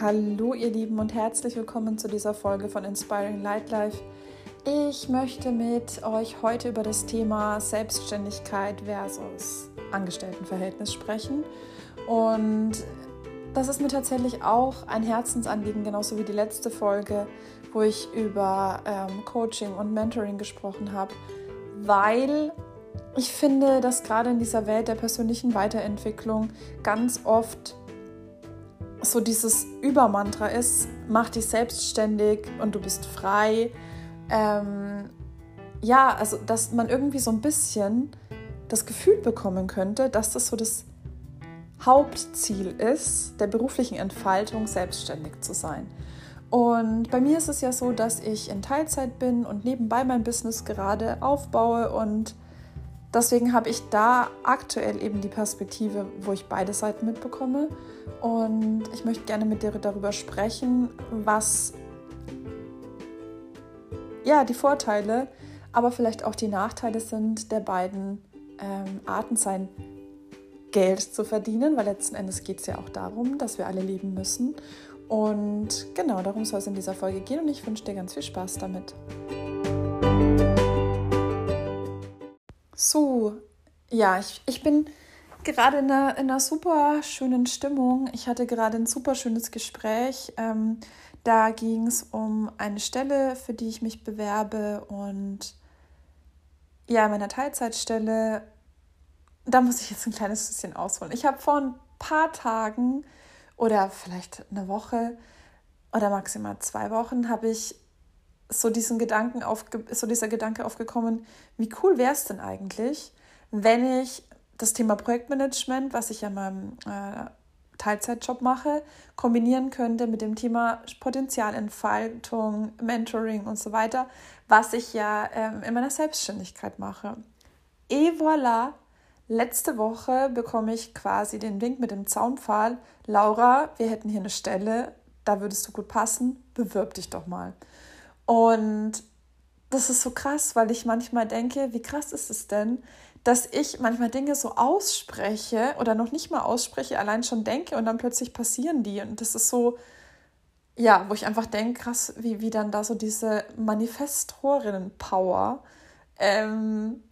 Hallo ihr Lieben und herzlich willkommen zu dieser Folge von Inspiring Light Life. Ich möchte mit euch heute über das Thema Selbstständigkeit versus Angestelltenverhältnis sprechen. Und das ist mir tatsächlich auch ein Herzensanliegen, genauso wie die letzte Folge, wo ich über ähm, Coaching und Mentoring gesprochen habe, weil ich finde, dass gerade in dieser Welt der persönlichen Weiterentwicklung ganz oft so dieses Übermantra ist, mach dich selbstständig und du bist frei. Ähm, ja, also dass man irgendwie so ein bisschen das Gefühl bekommen könnte, dass das so das Hauptziel ist, der beruflichen Entfaltung selbstständig zu sein. Und bei mir ist es ja so, dass ich in Teilzeit bin und nebenbei mein Business gerade aufbaue und deswegen habe ich da aktuell eben die Perspektive, wo ich beide Seiten mitbekomme. Und ich möchte gerne mit dir darüber sprechen, was ja die Vorteile, aber vielleicht auch die Nachteile sind der beiden ähm, Arten sein, Geld zu verdienen, weil letzten Endes geht es ja auch darum, dass wir alle leben müssen. Und genau darum soll es in dieser Folge gehen und ich wünsche dir ganz viel Spaß damit. So, ja, ich, ich bin gerade in einer, in einer super schönen Stimmung. Ich hatte gerade ein super schönes Gespräch. Ähm, da ging es um eine Stelle, für die ich mich bewerbe und ja, in meiner Teilzeitstelle, da muss ich jetzt ein kleines bisschen ausholen. Ich habe vor ein paar Tagen oder vielleicht eine Woche oder maximal zwei Wochen habe ich so diesen Gedanken aufge so dieser Gedanke aufgekommen, wie cool wäre es denn eigentlich, wenn ich das Thema Projektmanagement, was ich ja in meinem äh, Teilzeitjob mache, kombinieren könnte mit dem Thema Potenzialentfaltung, Mentoring und so weiter, was ich ja ähm, in meiner Selbstständigkeit mache. Et voilà, letzte Woche bekomme ich quasi den Wink mit dem Zaunpfahl. Laura, wir hätten hier eine Stelle, da würdest du gut passen, bewirb dich doch mal. Und das ist so krass, weil ich manchmal denke, wie krass ist es denn, dass ich manchmal Dinge so ausspreche oder noch nicht mal ausspreche, allein schon denke und dann plötzlich passieren die. Und das ist so, ja, wo ich einfach denke, krass, wie, wie dann da so diese Manifestorinnen-Power ähm,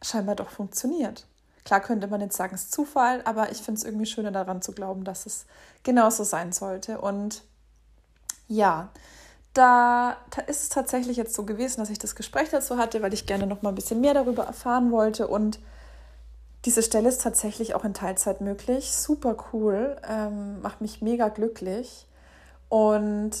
scheinbar doch funktioniert. Klar könnte man jetzt sagen, es ist Zufall, aber ich finde es irgendwie schöner daran zu glauben, dass es genauso sein sollte. Und ja, da ist es tatsächlich jetzt so gewesen, dass ich das Gespräch dazu hatte, weil ich gerne noch mal ein bisschen mehr darüber erfahren wollte. Und diese Stelle ist tatsächlich auch in Teilzeit möglich. Super cool, ähm, macht mich mega glücklich. Und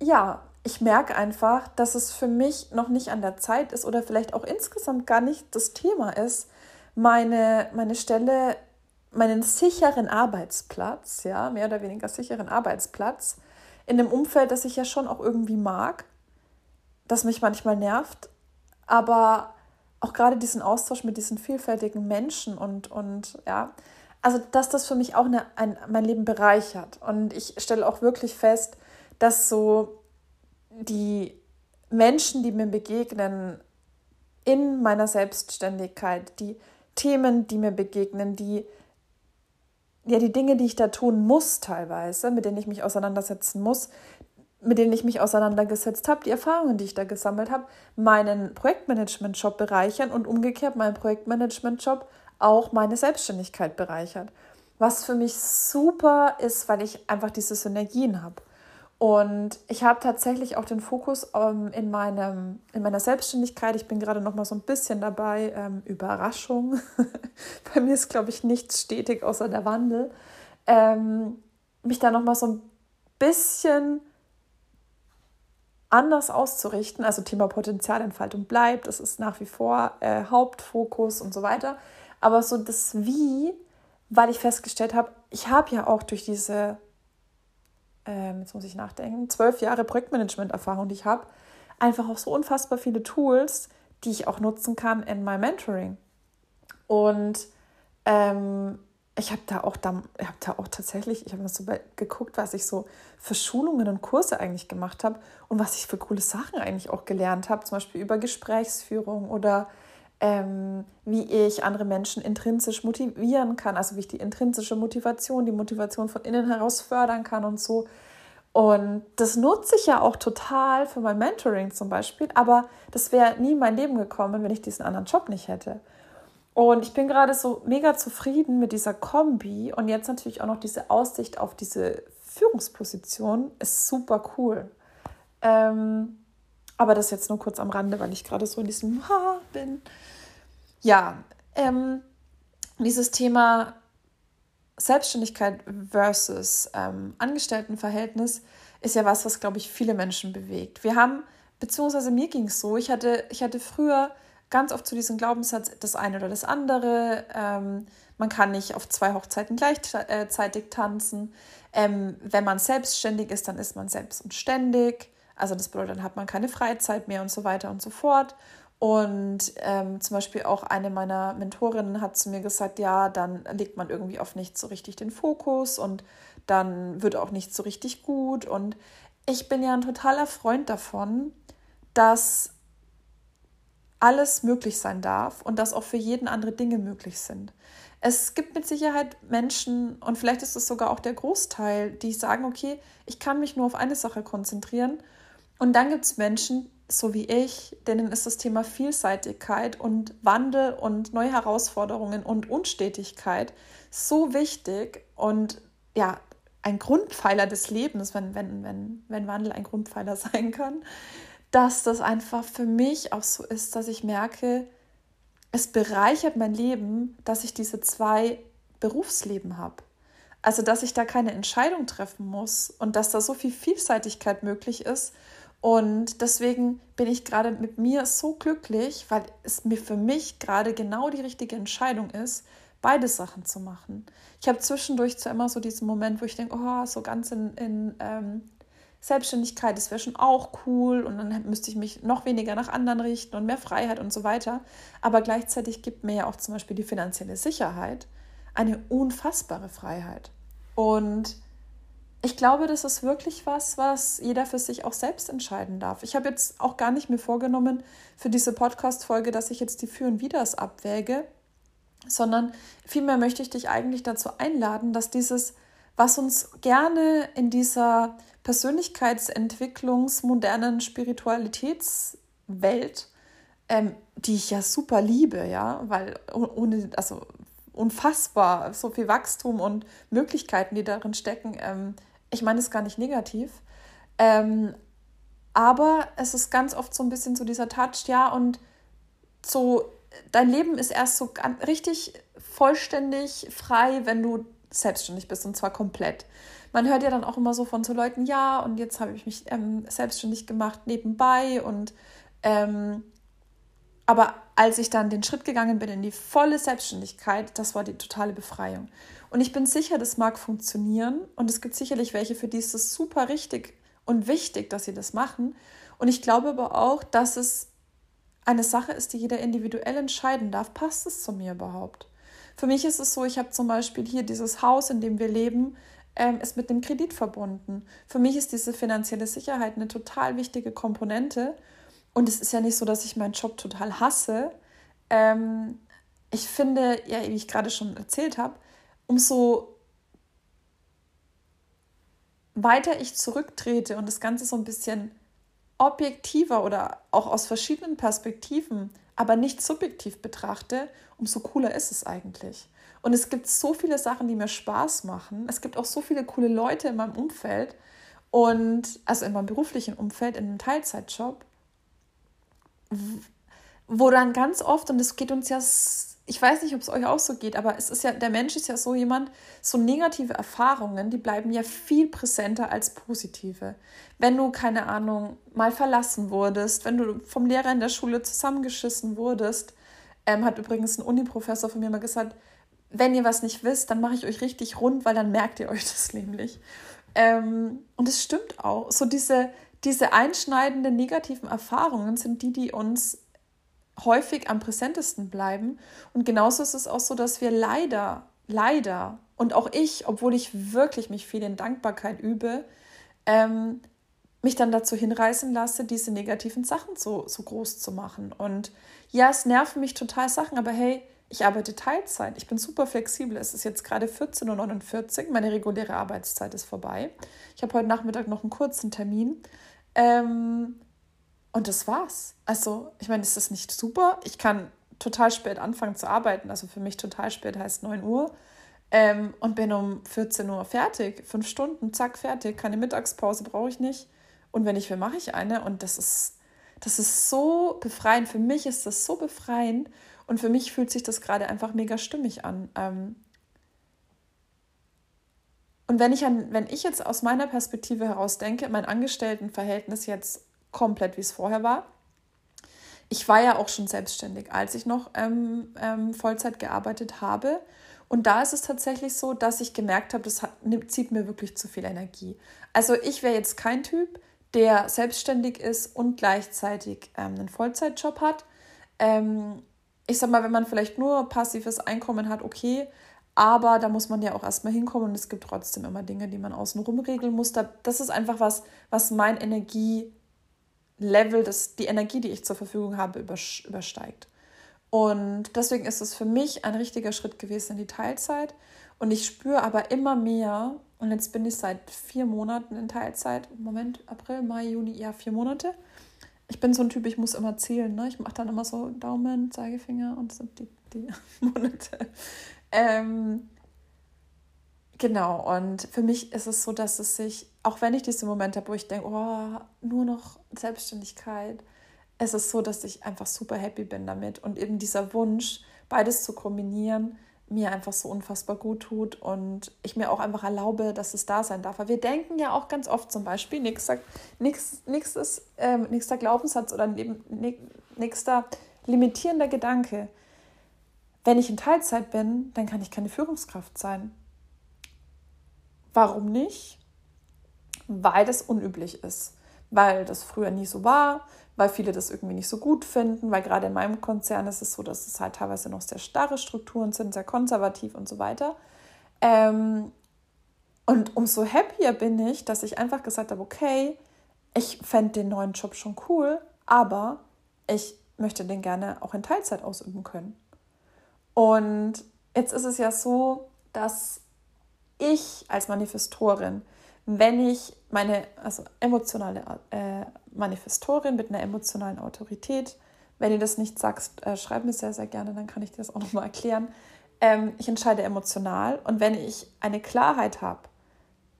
ja, ich merke einfach, dass es für mich noch nicht an der Zeit ist oder vielleicht auch insgesamt gar nicht das Thema ist, meine, meine Stelle, meinen sicheren Arbeitsplatz, ja, mehr oder weniger sicheren Arbeitsplatz, in einem Umfeld, das ich ja schon auch irgendwie mag, das mich manchmal nervt, aber auch gerade diesen Austausch mit diesen vielfältigen Menschen und, und ja, also dass das für mich auch eine, ein, mein Leben bereichert. Und ich stelle auch wirklich fest, dass so die Menschen, die mir begegnen in meiner Selbstständigkeit, die Themen, die mir begegnen, die ja, die Dinge, die ich da tun muss teilweise, mit denen ich mich auseinandersetzen muss, mit denen ich mich auseinandergesetzt habe, die Erfahrungen, die ich da gesammelt habe, meinen Projektmanagement-Job bereichern und umgekehrt meinen Projektmanagement-Job auch meine Selbstständigkeit bereichert. Was für mich super ist, weil ich einfach diese Synergien habe. Und ich habe tatsächlich auch den Fokus ähm, in, meinem, in meiner Selbstständigkeit. Ich bin gerade noch mal so ein bisschen dabei. Ähm, Überraschung. Bei mir ist, glaube ich, nichts stetig außer der Wandel. Ähm, mich da noch mal so ein bisschen anders auszurichten. Also Thema Potenzialentfaltung bleibt. Das ist nach wie vor äh, Hauptfokus und so weiter. Aber so das Wie, weil ich festgestellt habe, ich habe ja auch durch diese ähm, jetzt muss ich nachdenken, zwölf Jahre Projektmanagement-Erfahrung, die ich habe, einfach auch so unfassbar viele Tools, die ich auch nutzen kann in meinem Mentoring. Und ähm, ich habe da auch da, auch tatsächlich, ich habe so geguckt, was ich so für Schulungen und Kurse eigentlich gemacht habe und was ich für coole Sachen eigentlich auch gelernt habe, zum Beispiel über Gesprächsführung oder ähm, wie ich andere Menschen intrinsisch motivieren kann, also wie ich die intrinsische Motivation, die Motivation von innen heraus fördern kann und so. Und das nutze ich ja auch total für mein Mentoring zum Beispiel, aber das wäre nie in mein Leben gekommen, wenn ich diesen anderen Job nicht hätte. Und ich bin gerade so mega zufrieden mit dieser Kombi und jetzt natürlich auch noch diese Aussicht auf diese Führungsposition ist super cool. Ähm, aber das jetzt nur kurz am Rande, weil ich gerade so in diesem Ha bin. Ja, ähm, dieses Thema Selbstständigkeit versus ähm, Angestelltenverhältnis ist ja was, was, glaube ich, viele Menschen bewegt. Wir haben, beziehungsweise mir ging es so, ich hatte, ich hatte früher ganz oft zu diesem Glaubenssatz das eine oder das andere. Ähm, man kann nicht auf zwei Hochzeiten gleichzeitig tanzen. Ähm, wenn man selbstständig ist, dann ist man selbst und ständig. Also das bedeutet, dann hat man keine Freizeit mehr und so weiter und so fort. Und ähm, zum Beispiel auch eine meiner Mentorinnen hat zu mir gesagt, ja, dann legt man irgendwie auf nicht so richtig den Fokus und dann wird auch nicht so richtig gut. Und ich bin ja ein totaler Freund davon, dass alles möglich sein darf und dass auch für jeden andere Dinge möglich sind. Es gibt mit Sicherheit Menschen, und vielleicht ist es sogar auch der Großteil, die sagen, okay, ich kann mich nur auf eine Sache konzentrieren. Und dann gibt es Menschen, so wie ich, denen ist das Thema Vielseitigkeit und Wandel und neue Herausforderungen und Unstetigkeit so wichtig und ja, ein Grundpfeiler des Lebens, wenn, wenn, wenn, wenn Wandel ein Grundpfeiler sein kann, dass das einfach für mich auch so ist, dass ich merke, es bereichert mein Leben, dass ich diese zwei Berufsleben habe. Also, dass ich da keine Entscheidung treffen muss und dass da so viel Vielseitigkeit möglich ist und deswegen bin ich gerade mit mir so glücklich, weil es mir für mich gerade genau die richtige Entscheidung ist, beide Sachen zu machen. Ich habe zwischendurch zwar immer so diesen Moment, wo ich denke, oh, so ganz in, in ähm, Selbstständigkeit, das wäre schon auch cool und dann müsste ich mich noch weniger nach anderen richten und mehr Freiheit und so weiter. Aber gleichzeitig gibt mir ja auch zum Beispiel die finanzielle Sicherheit eine unfassbare Freiheit. Und ich glaube, das ist wirklich was, was jeder für sich auch selbst entscheiden darf. Ich habe jetzt auch gar nicht mir vorgenommen für diese Podcast-Folge, dass ich jetzt die Für und Widers abwäge, sondern vielmehr möchte ich dich eigentlich dazu einladen, dass dieses, was uns gerne in dieser Persönlichkeitsentwicklungsmodernen Spiritualitätswelt, ähm, die ich ja super liebe, ja, weil ohne, also unfassbar so viel Wachstum und Möglichkeiten, die darin stecken, ähm, ich meine es gar nicht negativ, ähm, aber es ist ganz oft so ein bisschen so dieser Touch, ja, und so, dein Leben ist erst so richtig vollständig frei, wenn du selbstständig bist und zwar komplett. Man hört ja dann auch immer so von so Leuten, ja, und jetzt habe ich mich ähm, selbstständig gemacht nebenbei und ähm, aber als ich dann den Schritt gegangen bin in die volle Selbstständigkeit, das war die totale Befreiung. Und ich bin sicher, das mag funktionieren. Und es gibt sicherlich welche, für die ist es super richtig und wichtig, dass sie das machen. Und ich glaube aber auch, dass es eine Sache ist, die jeder individuell entscheiden darf. Passt es zu mir überhaupt? Für mich ist es so, ich habe zum Beispiel hier dieses Haus, in dem wir leben, ähm, ist mit dem Kredit verbunden. Für mich ist diese finanzielle Sicherheit eine total wichtige Komponente. Und es ist ja nicht so, dass ich meinen Job total hasse. Ähm, ich finde, ja, wie ich gerade schon erzählt habe, umso weiter ich zurücktrete und das Ganze so ein bisschen objektiver oder auch aus verschiedenen Perspektiven, aber nicht subjektiv betrachte, umso cooler ist es eigentlich. Und es gibt so viele Sachen, die mir Spaß machen. Es gibt auch so viele coole Leute in meinem Umfeld und also in meinem beruflichen Umfeld, in einem Teilzeitjob, wo dann ganz oft, und es geht uns ja ich weiß nicht, ob es euch auch so geht, aber es ist ja, der Mensch ist ja so jemand, so negative Erfahrungen, die bleiben ja viel präsenter als positive. Wenn du, keine Ahnung, mal verlassen wurdest, wenn du vom Lehrer in der Schule zusammengeschissen wurdest, ähm, hat übrigens ein Uni-Professor von mir mal gesagt, wenn ihr was nicht wisst, dann mache ich euch richtig rund, weil dann merkt ihr euch das nämlich. Ähm, und es stimmt auch. So diese, diese einschneidenden negativen Erfahrungen sind die, die uns häufig am präsentesten bleiben. Und genauso ist es auch so, dass wir leider, leider, und auch ich, obwohl ich wirklich mich viel in Dankbarkeit übe, ähm, mich dann dazu hinreißen lasse, diese negativen Sachen so, so groß zu machen. Und ja, es nerven mich total Sachen, aber hey, ich arbeite Teilzeit. Ich bin super flexibel. Es ist jetzt gerade 14.49 Uhr. Meine reguläre Arbeitszeit ist vorbei. Ich habe heute Nachmittag noch einen kurzen Termin. Ähm, und das war's. Also, ich meine, ist das nicht super? Ich kann total spät anfangen zu arbeiten. Also für mich total spät heißt 9 Uhr. Ähm, und bin um 14 Uhr fertig. Fünf Stunden, zack, fertig. Keine Mittagspause brauche ich nicht. Und wenn ich will, mache ich eine. Und das ist, das ist so befreiend. Für mich ist das so befreiend. Und für mich fühlt sich das gerade einfach mega stimmig an. Ähm, und wenn ich, an, wenn ich jetzt aus meiner Perspektive heraus denke, mein Angestelltenverhältnis jetzt komplett, wie es vorher war, ich war ja auch schon selbstständig, als ich noch ähm, ähm, Vollzeit gearbeitet habe. Und da ist es tatsächlich so, dass ich gemerkt habe, das hat, zieht mir wirklich zu viel Energie. Also ich wäre jetzt kein Typ, der selbstständig ist und gleichzeitig ähm, einen Vollzeitjob hat. Ähm, ich sag mal, wenn man vielleicht nur passives Einkommen hat, okay, aber da muss man ja auch erstmal hinkommen und es gibt trotzdem immer Dinge, die man außenrum regeln muss. Das ist einfach was, was mein Energielevel, das, die Energie, die ich zur Verfügung habe, übersteigt. Und deswegen ist es für mich ein richtiger Schritt gewesen in die Teilzeit. Und ich spüre aber immer mehr, und jetzt bin ich seit vier Monaten in Teilzeit, Moment, April, Mai, Juni, ja, vier Monate. Ich bin so ein Typ, ich muss immer zählen. Ne? Ich mache dann immer so Daumen, Zeigefinger und so die, die Monate. Ähm, genau, und für mich ist es so, dass es sich, auch wenn ich diese Momente habe, wo ich denke, oh, nur noch Selbstständigkeit, es ist so, dass ich einfach super happy bin damit und eben dieser Wunsch, beides zu kombinieren, mir einfach so unfassbar gut tut und ich mir auch einfach erlaube, dass es da sein darf. Weil wir denken ja auch ganz oft zum Beispiel, nächster, nächstes, ähm, nächster Glaubenssatz oder nächster limitierender Gedanke, wenn ich in Teilzeit bin, dann kann ich keine Führungskraft sein. Warum nicht? Weil das unüblich ist. Weil das früher nie so war, weil viele das irgendwie nicht so gut finden, weil gerade in meinem Konzern ist es so, dass es halt teilweise noch sehr starre Strukturen sind, sehr konservativ und so weiter. Ähm, und umso happier bin ich, dass ich einfach gesagt habe, okay, ich fände den neuen Job schon cool, aber ich möchte den gerne auch in Teilzeit ausüben können. Und jetzt ist es ja so, dass ich als Manifestorin, wenn ich meine, also emotionale äh, Manifestorin mit einer emotionalen Autorität, wenn ihr das nicht sagst, äh, schreib mir sehr, sehr gerne, dann kann ich dir das auch nochmal erklären. Ähm, ich entscheide emotional und wenn ich eine Klarheit habe,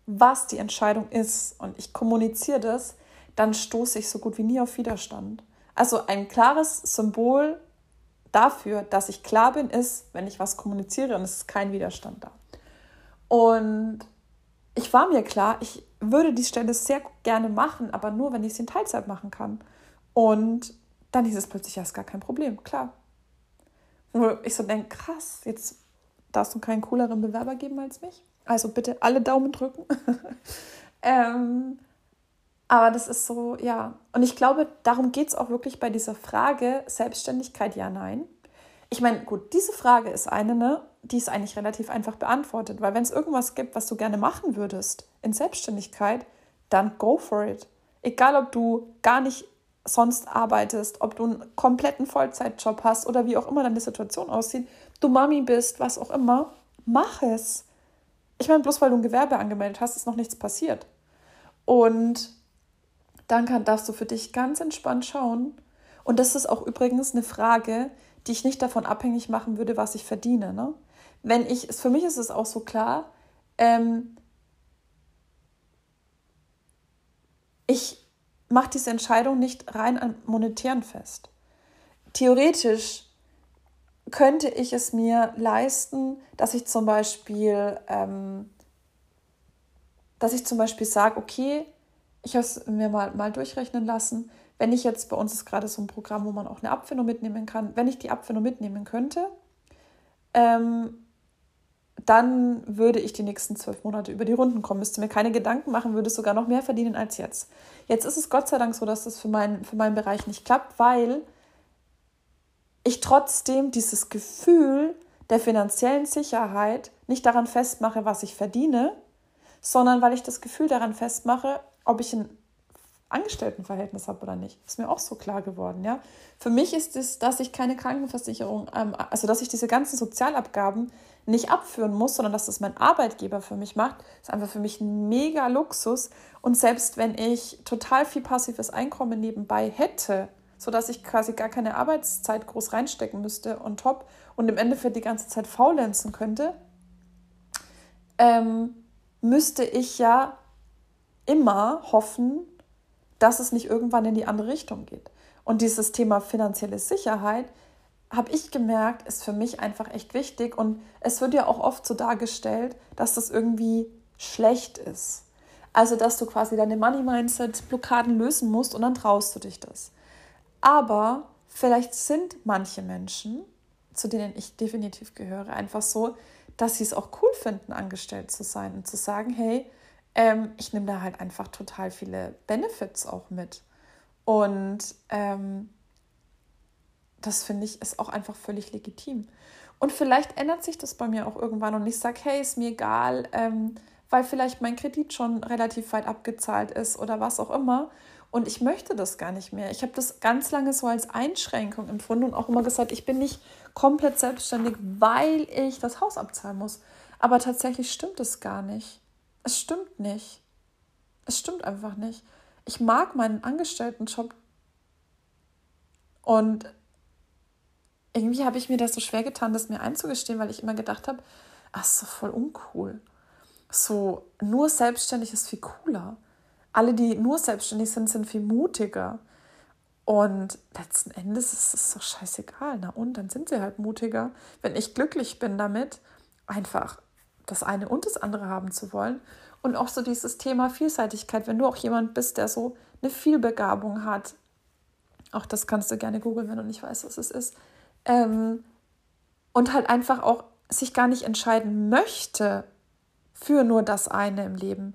was die Entscheidung ist und ich kommuniziere das, dann stoße ich so gut wie nie auf Widerstand. Also ein klares Symbol dafür, dass ich klar bin, ist, wenn ich was kommuniziere und es ist kein Widerstand da. Und ich war mir klar, ich würde die Stelle sehr gerne machen, aber nur, wenn ich sie in Teilzeit machen kann. Und dann hieß es plötzlich, ja, ist gar kein Problem, klar. Wo ich so denke, krass, jetzt darfst du keinen cooleren Bewerber geben als mich. Also bitte alle Daumen drücken. ähm, aber das ist so, ja. Und ich glaube, darum geht es auch wirklich bei dieser Frage Selbstständigkeit, ja, nein. Ich meine, gut, diese Frage ist eine, ne, die ist eigentlich relativ einfach beantwortet, weil wenn es irgendwas gibt, was du gerne machen würdest in Selbstständigkeit, dann go for it. Egal, ob du gar nicht sonst arbeitest, ob du einen kompletten Vollzeitjob hast oder wie auch immer deine Situation aussieht, du Mami bist, was auch immer, mach es. Ich meine, bloß weil du ein Gewerbe angemeldet hast, ist noch nichts passiert. Und dann kann, darfst du für dich ganz entspannt schauen. Und das ist auch übrigens eine Frage, die ich nicht davon abhängig machen würde, was ich verdiene. Ne? Wenn ich, für mich ist es auch so klar, ähm, ich mache diese Entscheidung nicht rein an monetären fest. Theoretisch könnte ich es mir leisten, dass ich zum Beispiel, ähm, dass ich zum Beispiel sage, okay, ich habe es mir mal, mal durchrechnen lassen. Wenn ich jetzt, bei uns ist gerade so ein Programm, wo man auch eine Abfindung mitnehmen kann, wenn ich die Abfindung mitnehmen könnte, ähm, dann würde ich die nächsten zwölf Monate über die Runden kommen, müsste mir keine Gedanken machen, würde sogar noch mehr verdienen als jetzt. Jetzt ist es Gott sei Dank so, dass das für, mein, für meinen Bereich nicht klappt, weil ich trotzdem dieses Gefühl der finanziellen Sicherheit nicht daran festmache, was ich verdiene, sondern weil ich das Gefühl daran festmache, ob ich ein Angestelltenverhältnis habe oder nicht. Ist mir auch so klar geworden, ja. Für mich ist es, dass ich keine Krankenversicherung, ähm, also dass ich diese ganzen Sozialabgaben nicht abführen muss, sondern dass das mein Arbeitgeber für mich macht, ist einfach für mich ein mega Luxus. Und selbst wenn ich total viel passives Einkommen nebenbei hätte, sodass ich quasi gar keine Arbeitszeit groß reinstecken müsste und top und im Endeffekt die ganze Zeit faulenzen könnte, ähm, müsste ich ja immer hoffen, dass es nicht irgendwann in die andere Richtung geht. Und dieses Thema finanzielle Sicherheit, habe ich gemerkt, ist für mich einfach echt wichtig. Und es wird ja auch oft so dargestellt, dass das irgendwie schlecht ist. Also, dass du quasi deine Money-Mindset-Blockaden lösen musst und dann traust du dich das. Aber vielleicht sind manche Menschen, zu denen ich definitiv gehöre, einfach so, dass sie es auch cool finden, angestellt zu sein und zu sagen, hey, ähm, ich nehme da halt einfach total viele Benefits auch mit. Und ähm, das finde ich ist auch einfach völlig legitim. Und vielleicht ändert sich das bei mir auch irgendwann und ich sage, hey, ist mir egal, ähm, weil vielleicht mein Kredit schon relativ weit abgezahlt ist oder was auch immer. Und ich möchte das gar nicht mehr. Ich habe das ganz lange so als Einschränkung empfunden und auch immer gesagt, ich bin nicht komplett selbstständig, weil ich das Haus abzahlen muss. Aber tatsächlich stimmt es gar nicht. Es stimmt nicht. Es stimmt einfach nicht. Ich mag meinen Angestelltenjob und irgendwie habe ich mir das so schwer getan, das mir einzugestehen, weil ich immer gedacht habe, ach, ist so voll uncool. So, nur selbstständig ist viel cooler. Alle, die nur selbstständig sind, sind viel mutiger. Und letzten Endes ist es doch scheißegal. Na und, dann sind sie halt mutiger. Wenn ich glücklich bin damit, einfach das eine und das andere haben zu wollen. Und auch so dieses Thema Vielseitigkeit, wenn du auch jemand bist, der so eine Vielbegabung hat, auch das kannst du gerne googeln, wenn du nicht weißt, was es ist. Ähm, und halt einfach auch sich gar nicht entscheiden möchte für nur das eine im Leben,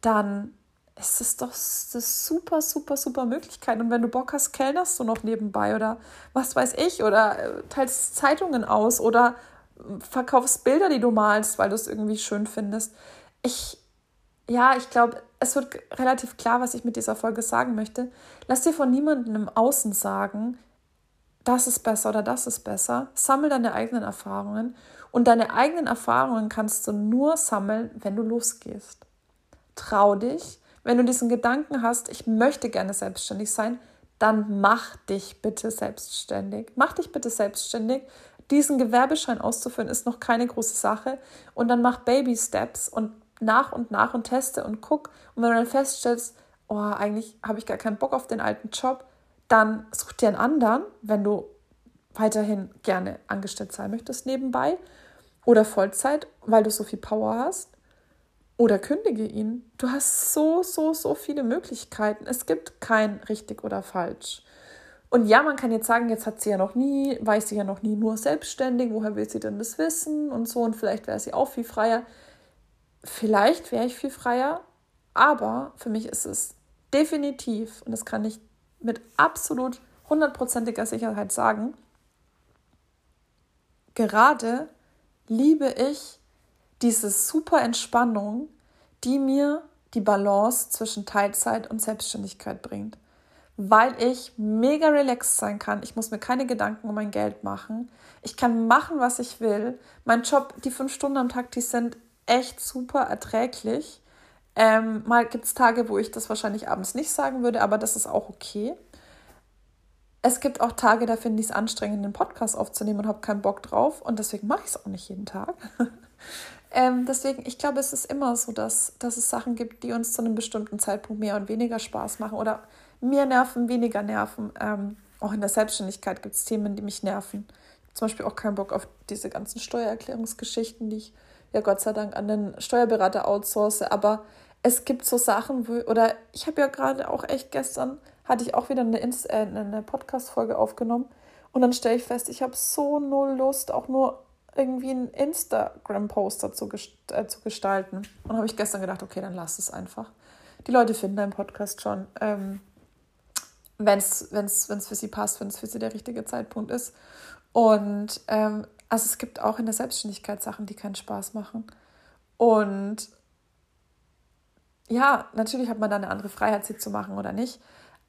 dann ist es doch eine super, super, super Möglichkeit. Und wenn du Bock hast, kellnerst du noch nebenbei oder was weiß ich, oder äh, teilst Zeitungen aus oder verkaufst Bilder, die du malst, weil du es irgendwie schön findest. Ich, ja, ich glaube, es wird relativ klar, was ich mit dieser Folge sagen möchte. Lass dir von niemandem im Außen sagen, das ist besser oder das ist besser. Sammel deine eigenen Erfahrungen. Und deine eigenen Erfahrungen kannst du nur sammeln, wenn du losgehst. Trau dich. Wenn du diesen Gedanken hast, ich möchte gerne selbstständig sein, dann mach dich bitte selbstständig. Mach dich bitte selbstständig diesen Gewerbeschein auszuführen, ist noch keine große Sache. Und dann mach Baby Steps und nach und nach und teste und guck. Und wenn du dann feststellst, oh, eigentlich habe ich gar keinen Bock auf den alten Job, dann such dir einen anderen, wenn du weiterhin gerne angestellt sein möchtest nebenbei oder Vollzeit, weil du so viel Power hast. Oder kündige ihn. Du hast so, so, so viele Möglichkeiten. Es gibt kein richtig oder falsch. Und ja, man kann jetzt sagen, jetzt hat sie ja noch nie, weiß sie ja noch nie nur selbstständig, woher will sie denn das wissen und so und vielleicht wäre sie auch viel freier. Vielleicht wäre ich viel freier, aber für mich ist es definitiv, und das kann ich mit absolut hundertprozentiger Sicherheit sagen, gerade liebe ich diese super Entspannung, die mir die Balance zwischen Teilzeit und Selbstständigkeit bringt weil ich mega relaxed sein kann. Ich muss mir keine Gedanken um mein Geld machen. Ich kann machen, was ich will. Mein Job, die fünf Stunden am Tag, die sind echt super erträglich. Ähm, mal gibt es Tage, wo ich das wahrscheinlich abends nicht sagen würde, aber das ist auch okay. Es gibt auch Tage, da finde ich es anstrengend, einen Podcast aufzunehmen und habe keinen Bock drauf. Und deswegen mache ich es auch nicht jeden Tag. ähm, deswegen, ich glaube, es ist immer so, dass, dass es Sachen gibt, die uns zu einem bestimmten Zeitpunkt mehr und weniger Spaß machen oder mehr nerven, weniger nerven. Ähm, auch in der Selbstständigkeit gibt es Themen, die mich nerven. Zum Beispiel auch keinen Bock auf diese ganzen Steuererklärungsgeschichten, die ich ja Gott sei Dank an den Steuerberater outsource. Aber es gibt so Sachen, wo, oder ich habe ja gerade auch echt gestern, hatte ich auch wieder eine, äh, eine Podcast-Folge aufgenommen. Und dann stelle ich fest, ich habe so null Lust, auch nur irgendwie einen Instagram-Poster zu, gest äh, zu gestalten. Und habe ich gestern gedacht, okay, dann lass es einfach. Die Leute finden deinen Podcast schon. Ähm, wenn es für sie passt, wenn es für sie der richtige Zeitpunkt ist. Und ähm, also es gibt auch in der Selbstständigkeit Sachen, die keinen Spaß machen. Und ja, natürlich hat man da eine andere Freiheit, sie zu machen oder nicht.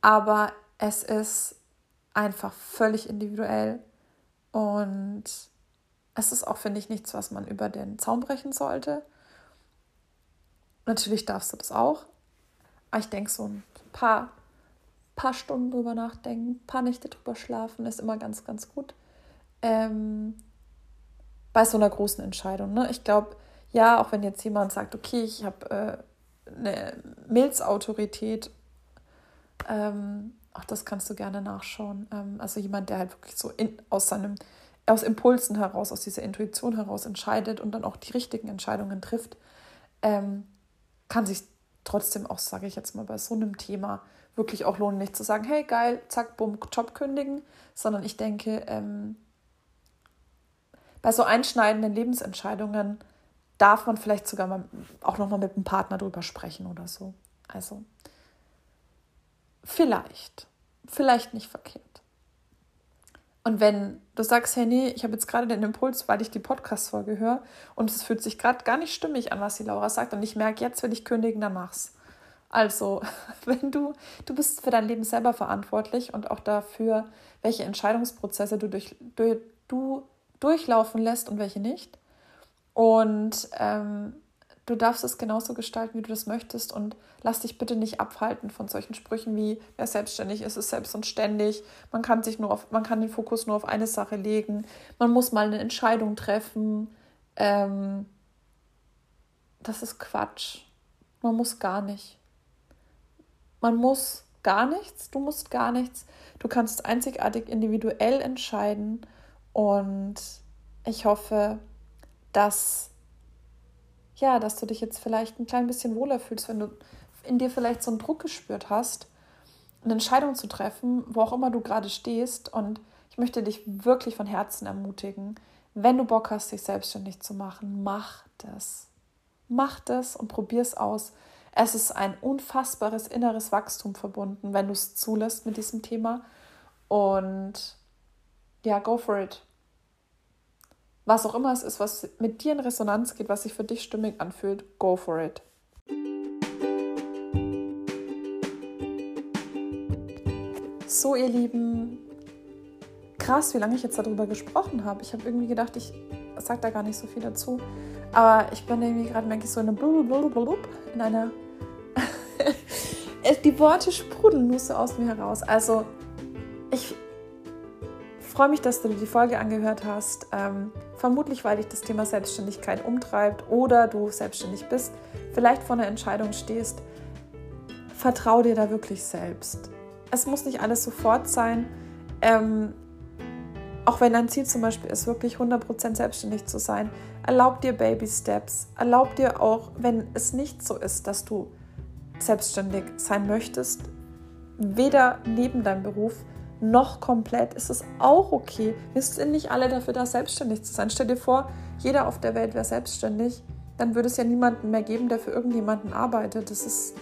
Aber es ist einfach völlig individuell. Und es ist auch, finde ich, nichts, was man über den Zaun brechen sollte. Natürlich darfst du das auch. Aber ich denke, so ein paar, paar Stunden drüber nachdenken, paar Nächte drüber schlafen, ist immer ganz, ganz gut. Ähm, bei so einer großen Entscheidung. Ne? Ich glaube, ja, auch wenn jetzt jemand sagt, okay, ich habe äh, eine Milzautorität, ähm, auch das kannst du gerne nachschauen. Ähm, also jemand, der halt wirklich so in, aus seinem, aus Impulsen heraus, aus dieser Intuition heraus entscheidet und dann auch die richtigen Entscheidungen trifft, ähm, kann sich trotzdem auch, sage ich jetzt mal, bei so einem Thema wirklich auch lohnen, nicht zu sagen, hey geil, zack, bumm, Job kündigen, sondern ich denke, ähm, bei so einschneidenden Lebensentscheidungen darf man vielleicht sogar mal auch nochmal mit dem Partner drüber sprechen oder so. Also vielleicht, vielleicht nicht verkehrt. Und wenn du sagst, hey, nee, ich habe jetzt gerade den Impuls, weil ich die Podcast-Folge höre und es fühlt sich gerade gar nicht stimmig an, was die Laura sagt und ich merke, jetzt will ich kündigen, dann mach's. Also, wenn du, du bist für dein Leben selber verantwortlich und auch dafür, welche Entscheidungsprozesse du, durch, du, du durchlaufen lässt und welche nicht. Und ähm, du darfst es genauso gestalten, wie du das möchtest und lass dich bitte nicht abhalten von solchen Sprüchen wie wer selbstständig ist, ist selbst und ständig. Man kann sich nur auf, man kann den Fokus nur auf eine Sache legen. Man muss mal eine Entscheidung treffen. Ähm, das ist Quatsch. Man muss gar nicht. Man muss gar nichts. Du musst gar nichts. Du kannst einzigartig individuell entscheiden und ich hoffe, dass ja, dass du dich jetzt vielleicht ein klein bisschen wohler fühlst, wenn du in dir vielleicht so einen Druck gespürt hast, eine Entscheidung zu treffen, wo auch immer du gerade stehst. Und ich möchte dich wirklich von Herzen ermutigen, wenn du Bock hast, dich selbstständig zu machen, mach das. Mach das und probier es aus. Es ist ein unfassbares inneres Wachstum verbunden, wenn du es zulässt mit diesem Thema. Und ja, go for it was auch immer es ist, was mit dir in Resonanz geht, was sich für dich stimmig anfühlt, go for it. So, ihr Lieben, krass, wie lange ich jetzt darüber gesprochen habe. Ich habe irgendwie gedacht, ich sage da gar nicht so viel dazu. Aber ich bin irgendwie gerade, merke ich, so in, eine in einer. Die Worte sprudeln nur so aus mir heraus. Also, ich freue mich, dass du die Folge angehört hast. Ähm, vermutlich, weil dich das Thema Selbstständigkeit umtreibt oder du selbstständig bist, vielleicht vor einer Entscheidung stehst. Vertrau dir da wirklich selbst. Es muss nicht alles sofort sein. Ähm, auch wenn dein Ziel zum Beispiel ist, wirklich 100% selbstständig zu sein, erlaub dir Baby Steps. Erlaub dir auch, wenn es nicht so ist, dass du selbstständig sein möchtest, weder neben deinem Beruf noch komplett, ist es auch okay. Wir sind nicht alle dafür da, selbstständig zu sein. Stell dir vor, jeder auf der Welt wäre selbstständig, dann würde es ja niemanden mehr geben, der für irgendjemanden arbeitet. Das ist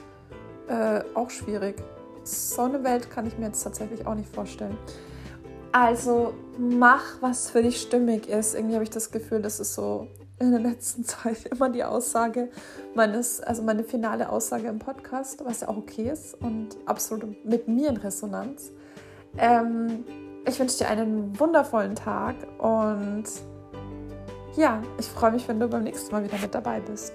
äh, auch schwierig. So eine Welt kann ich mir jetzt tatsächlich auch nicht vorstellen. Also mach, was für dich stimmig ist. Irgendwie habe ich das Gefühl, das ist so in der letzten Zeit immer die Aussage meines, also meine finale Aussage im Podcast, was ja auch okay ist und absolut mit mir in Resonanz. Ähm, ich wünsche dir einen wundervollen Tag und ja, ich freue mich, wenn du beim nächsten Mal wieder mit dabei bist.